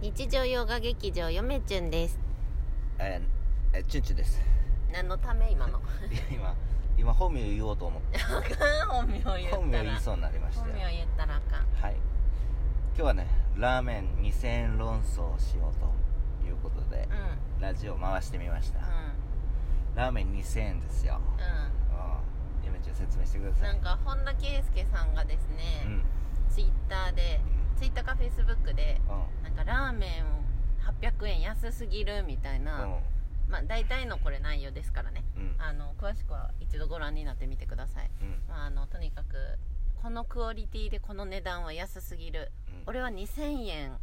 日常洋画劇場よめちゅんです。えー、えチュンチュンです。何のため今の？い や今今本名言おうと思って。あかん本名言ったら。本名言いそうになりました。本よ名言ったらあかん。はい。今日はねラーメン2000円論争をしようということで、うラジオ回してみました、ん。ラーメン2000円ですよ。うん。うめちゃん説明してください。うんなんか本田圭佑さんがですね、うん。ツイッターでツイッターかフェイスブックでうん。なんかラーメン800円安すぎるみたいな、まあ大体のこれ内容ですからね。うん。うんあの詳しくは一度ご覧になってみてください、うん。まあ、あのとにかくこのクオリティでこの値段は安すぎる。うん。俺は2000円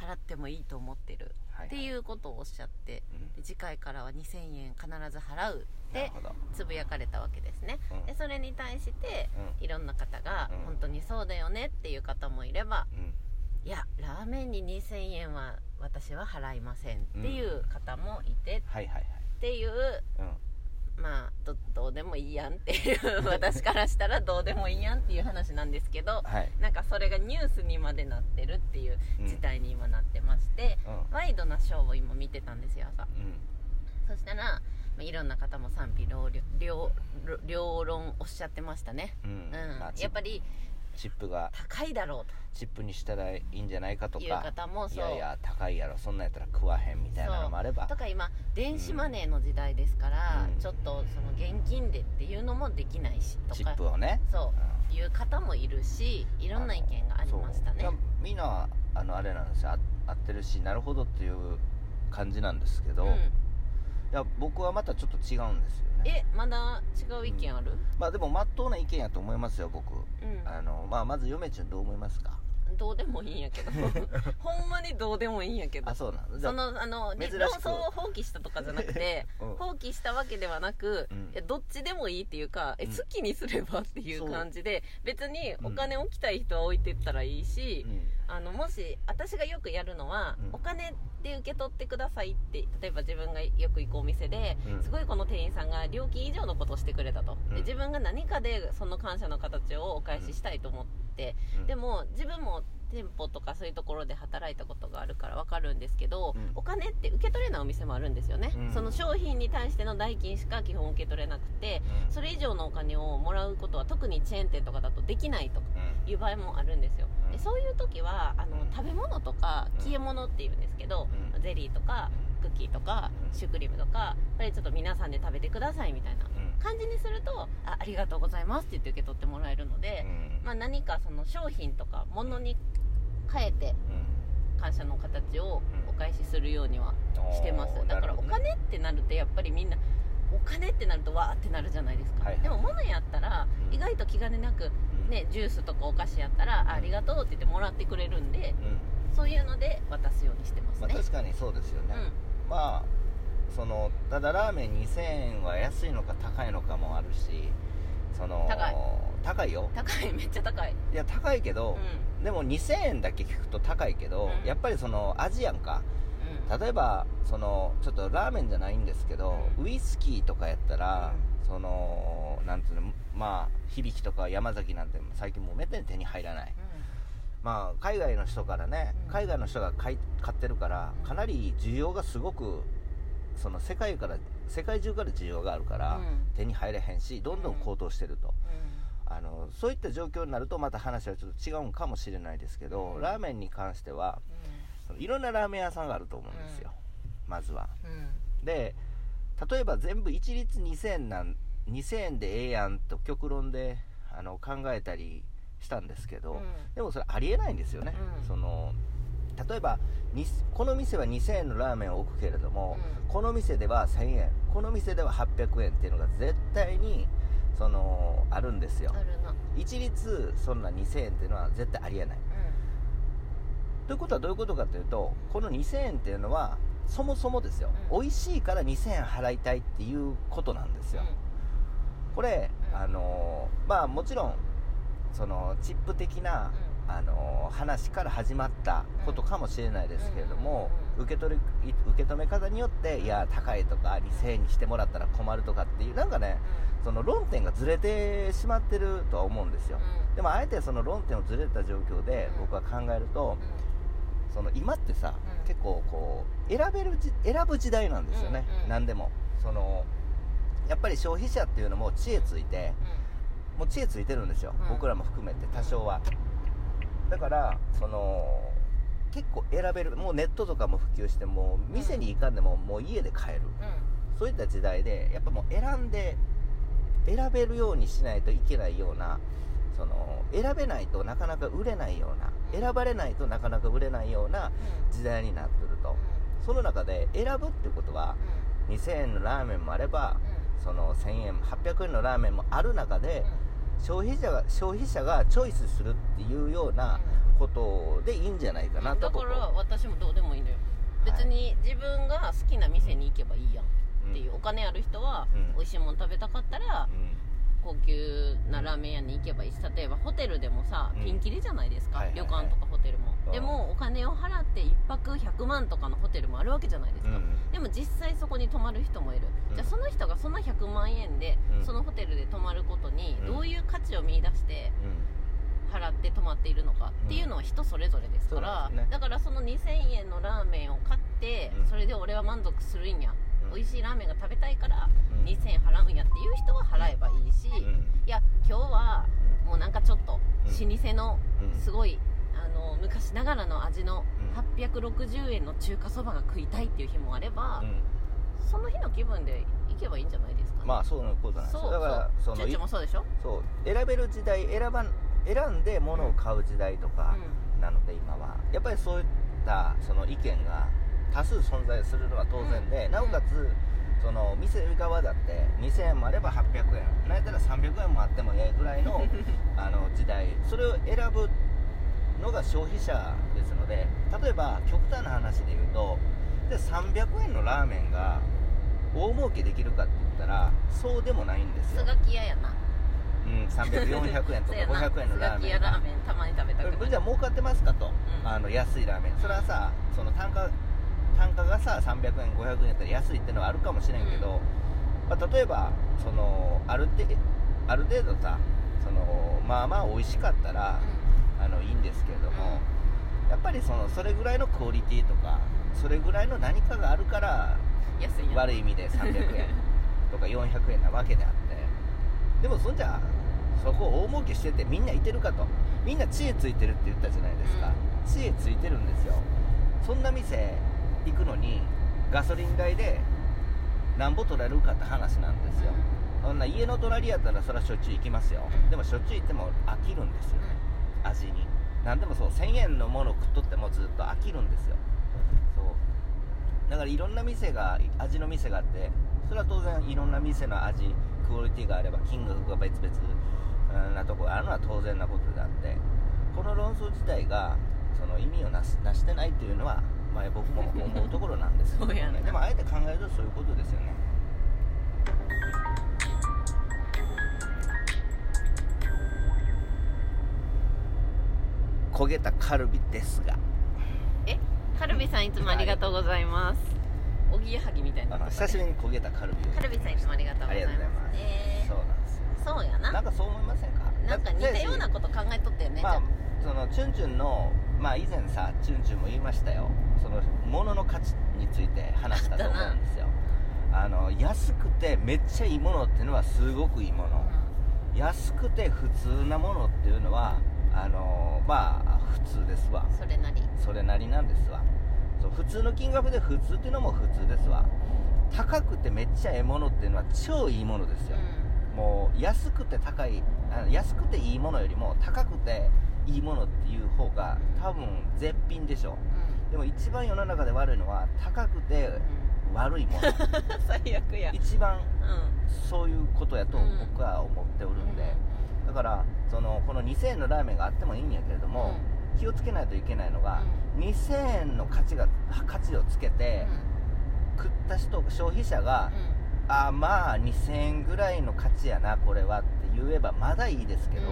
払ってもいいと思ってる、はいっていうことをおっしゃってうん。で次回からは2000円必ず払うってつぶやかれたわけですね、うん。でそれに対してうん。いろんな方がうん。本当にそうだよねっていう方もいればうん。いやラーメンに2000円は私は払いませんっていう方もいてっていうどどうでもいいやんっていう 私からしたらどうでもいいやんっていう話なんですけどはい。なんかそれがニュースにまでなってるっていううん事態に今なってまして、うん。ワイドなショーを今見てたんですよ朝。うん。そしたら、まあ、いろんな方も賛否両両両両論おっしゃってましたね。うん。うん、やっぱりチップが高いだろうチップにしたらいいんじゃないかとか。いう方もそう。いやいや高いやろそんなんやったら食わへんみたいなのもあれば。ととか今電子マネーの時代ですから、うん。ちょっとその現金でっていうのもできないしとチかップをね。そう。いう方もいるしいろんな意見がありましたね。みんなあのあれなんですよ。あ合ってるしなるほどっていう感じなんですけど、いうんや僕はまたちょっと違うんですよね。えまだ違う意見ある？まあでもまっとうな意見やと思いますよ僕、うん。あのまあまず嫁ちゃんどう思いますか？どうでもいいんやけど。ほんまにどうでもいいんやけど。あそうなのじゃそあのあの論争を放棄したとかじゃなくて、うん。放棄したわけではなく、うん。いやどっちでもいいっていうか、えうん。好きにすればっていう感じで別にうん。お金置きたい人は置いてったらいいし、うんあのもし私がよくやるのは、うん。お金で受け取ってくださいって例えば自分がよく行くお店で、うん。すごいこの店員さんが料金以上のことをしてくれたと、うん。で自分が何かでその感謝の形をお返ししたいと思って、うん。でも自分も店舗とかそういうところで働いたことがあるから分かるんですけど、うん。お金って受け取れないお店もあるんですよね、うん。その商品に対しての代金しか基本受け取れなくて、うん。それ以上のお金をもらうことは特にチェーン店とかだとできないという場合もあるんですよ、うん。でそういう時はあの、うん。食べ物とかうん。消え物っていうんですけど、うん。ゼリーとかクッキーとかうん。シュークリームとかやっぱりちょっと皆さんで食べてくださいみたいな。うん感じにするとあありがとうございますって言って受け取ってもらえるので、うん。まあ、何かその商品とか物に変えてうん。感謝の形をうん。お返しするようにはしてます、おーだからお金ってなるとやっぱりみんなお金ってなるとわーってなるじゃないですか、はいはい。でも物やったらうん。意外と気兼ねなく、うん。ね、ジュースとかお菓子やったら、あありがとうって言ってもらってくれるんでうん。そういうので渡すようにしてますまあね、確かにそうですよね、まあそのただラーメン2000円は安いのか高いのかもあるしその高い。高いよ。うん、高い？めっちゃ高い。いや高いけど、うでも2000円だけ聞くと高いけど、うん。やっぱりその味やんか。うん。例えばそのちょっとラーメンじゃないんですけど、うん。ウイスキーとかやったら、そのなんていうのまあ響とか山崎なんて最近もうめったに手に入らない。まあ海外の人からね、うん。海外の人が買い買ってるからうん。かなり需要がすごくその世界から世界中から需要があるから、うん。手に入れへんしどんどん高騰してると、うあのそういった状況になるとまた話はちょっと違うんかもしれないですけど、うん。ラーメンに関してはいろんなラーメン屋さんがあると思うんですよ、まずは。で例えば全部一律2000円なん2000円でええやんと極論であの考えたりしたんですけど、うん。でもそれありえないんですよね、うん。その例えばにこの店は2000円のラーメンを置くけれども、うん。この店では1000円この店では800円っていうのが絶対にそのあるんですよ。一律そんな2000円っていうのは絶対ありえない。ということはどういうことかというとこの2000円っていうのはそもそもですよ、うん。美味しいから2000円払いたいっていうことなんですよ、これ、うん。あのーまあもちろんそのチップ的な、あのー話から始まったことかもしれないですけれども、うん受け取り受け止め方によっていや高いとか2000円にしてもらったら困るとかっていうなんかねその論点がずれてしまってるとは思うんですよ、でもあえてその論点をずれた状況でうん。僕は考えると、その今ってさ、うん。結構こう選べるじ選ぶ時代なんですよね、何でも。そのやっぱり消費者っていうのも知恵ついてもう知恵ついてるんですよ、うん。僕らも含めて多少はだからその結構選べるもうネットとかも普及してもう店に行かんでももう家で買える、そういった時代でやっぱもう選んで選べるようにしないといけないようなその選べないとなかなか売れないようなうん選ばれないとなかなか売れないような時代になってると。その中で選ぶってことは2000円のラーメンもあればその1000円800円のラーメンもある中で消費者が消費者がチョイスするっていうようなことでいいんじゃないかなとだか僕ら私もどうでもいいのよ。別に自分が好きな店に行けばいいやんっていうお金ある人はうん。美味しいもの食べたかったらうん。高級なラーメン屋に行けばいいし例えばホテルでもさうん。ピンキリじゃないですか、旅館とかホテルも、うんでもお金を払って1泊100万とかのホテルもあるわけじゃないですか、うん。でも実際そこに泊まる人もいる、うん。じゃあその人がその100万円でうん。そのホテルで泊まることにうん。どういう価値を見出して払って泊まっているのかっていうのは人それぞれですから、ね。だからその2000円のラーメンを買って、うん。それで俺は満足するんや、うん。美味しいラーメンが食べたいからうん。2000円払うんやっていう人は払えばいいし、うん。いや今日はもうなんかちょっと老舗のうん。すごいあの昔ながらの味のうん。860円の中華そばが食いたいっていう日もあれば、うん。その日の気分で行けばいいんじゃないですか、ね、まあそういうことなんですだからそのもそうでしょ、そう。選べる時代選ばん選んで物を買う時代とかなので今は。やっぱりそういったその意見が多数存在するのは当然で、うん。なおかつその店側だって2000円もあれば800円。なんやったら300円もあってもええぐらいの あの時代。それを選ぶのが消費者ですので例えば極端な話で言うとで300円のラーメンが大儲けできるかって言ったらそうでもないんですよ。スガキ屋やな。うん、300400円とか そうやな。500円のラーメン。ラーメンたまに食べたくなる。じゃあ儲かってますかと、ん。あの安いラーメン。それはさその単価単価がさ300円500円やったら安いってのはあるかもしれんけど、まあ、例えばそのある程ある程度さそのまあまあ美味しかったら、あのいいんですけれども、やっぱりそのそれぐらいのクオリティとかそれぐらいの何かがあるからうん安い悪い意味で300円 とか400円なわけであって。でもそんじゃそこ大儲けしててみんないてるかと。みんな知恵ついてるって言ったじゃないですか、知恵ついてるんですよ。そんな店行くのにガソリン代でなんぼ取られるかって話なんですよ、そん。な家の隣やったらそれはしょっちゅう行きますよ、うんでもしょっちゅう行っても飽きるんですよね、味に。何でもそう1000円のものを食っとってもずっと飽きるんですよ。そう。だからいろんな店が味の店があってそれは当然いろんな店の味クオリティがあれば金額が別々うんなところがあるのは当然なことであってこの論争自体がその意味をなすなしてないっていうのは、まあ、僕も思うところなんですけど、そうやな。でもあえて考えるとそういうことですよね焦げたカルビですが。え？カルビさんいつもありがとうございます。おぎやはぎみたいなあの久しぶりに焦げたカルビを。カルビさんいつもありがとうございます。ありがとうございます、えそうなんですよ。ー、そうやな。なんかそう思いませんか？なんか似たようなこと考えとったよね、まあそのチュンチュンのまあ以前さチュンチュンも言いましたよ。その物の価値について話したと思うんですよ。あの安くてめっちゃいいものっていうのはすごくいいもの、安くて普通なものっていうのはあのまあ普通ですわ。うんそれなり。それなりなんですわ。そう普通の金額で普通っていうのも普通ですわ。高くてめっちゃええものっていうのは超いいものですよ、もう安くて高いあ安くていいものよりも高くていいものっていう方が多分絶品でしょ。うん。でも一番世の中で悪いのは高くて悪いもの。う ん最悪や。一番うん。そういうことやと僕は思っておるんで、だからそのこの2000円のラーメンがあってもいいんやけれども、気をつけないといけないのが、2000円の価値が価値をつけて、食った人消費者が、あまあ2000円ぐらいの価値やなこれはって言えばまだいいですけど、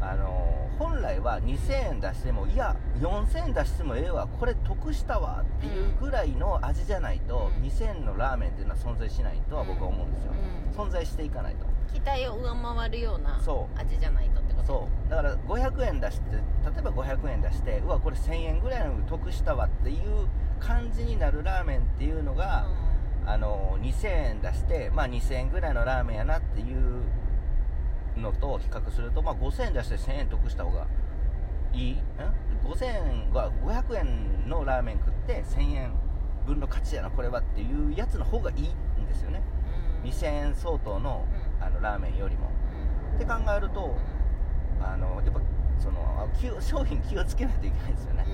あの本来は2000円出してもいや4000円出してもええわこれ得したわっていうぐらいの味じゃないと、うん。2000円のラーメンっていうのは存在しないとは僕は思うんですよ、存在していかないと期待を上回るような味じゃないとってこと？そう。だから500円出して例えば500円出してうわこれ1000円ぐらいの得したわっていう感じになるラーメンっていうのが、あの2000円出して、まあ、2000円ぐらいのラーメンやなっていうのと比較すると、まあ、5000円出して1000円得した方がいい。ん5000円は500円のラーメン食って1000円分の価値やなこれはっていうやつの方がいいんですよね。うん。2000円相当のうんラーメンよりも。って考えるとあのやっぱその商品気をつけないといけないですよね。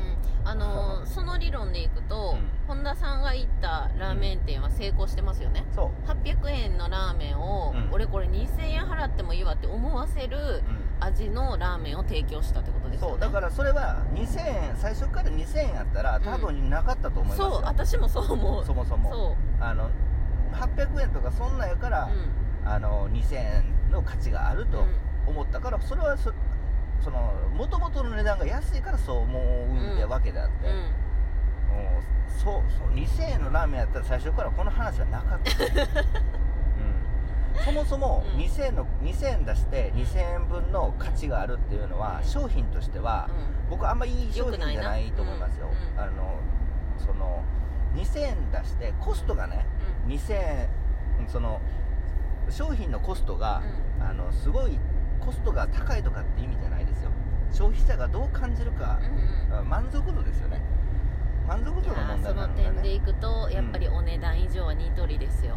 うん。あのー その理論でいくと、うん。本田さんが行ったラーメン店は成功してますよね、そう。800円のラーメンを、うん。俺これ2000円払ってもいいわって思わせるうん味のラーメンを提供したってことですよね。そう。だからそれは2000円最初から2000円やったら多分なかったと思いますよ、そう。私もそう思う。そもそも。そう。あの800円とかそんなんやから、うんあの2000円の価値があると思ったからそれはそその元々の値段が安いからそう思うんでわけであって、うん。もうそうそう2000円のラーメンやったら最初からこの話はなかった、うん、そもそもうん。2000円の2000円出して2000円分の価値があるっていうのはうん。商品としてはうん。僕あんまいい商品じゃないと思いますよ。あのその2000円出してコストがねうん。2000円その商品のコストが、あのすごいコストが高いとかって意味じゃないですよ。消費者がどう感じるかう、んうん。あ満足度ですよね。満足い度の問題なのでね。点でいくとやっぱりお値段以上はニトリですよ、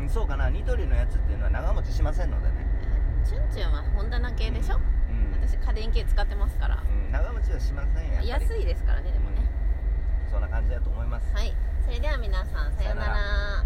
うんそうかな。ニトリのやつっていうのは長持ちしませんのでね。チュンチュンは本棚系でしょ、うん、私家電系使ってますから。うん、長持ちはしませんや安いですからねでもね、そんな感じだと思います。はい。それでは皆さんさようなら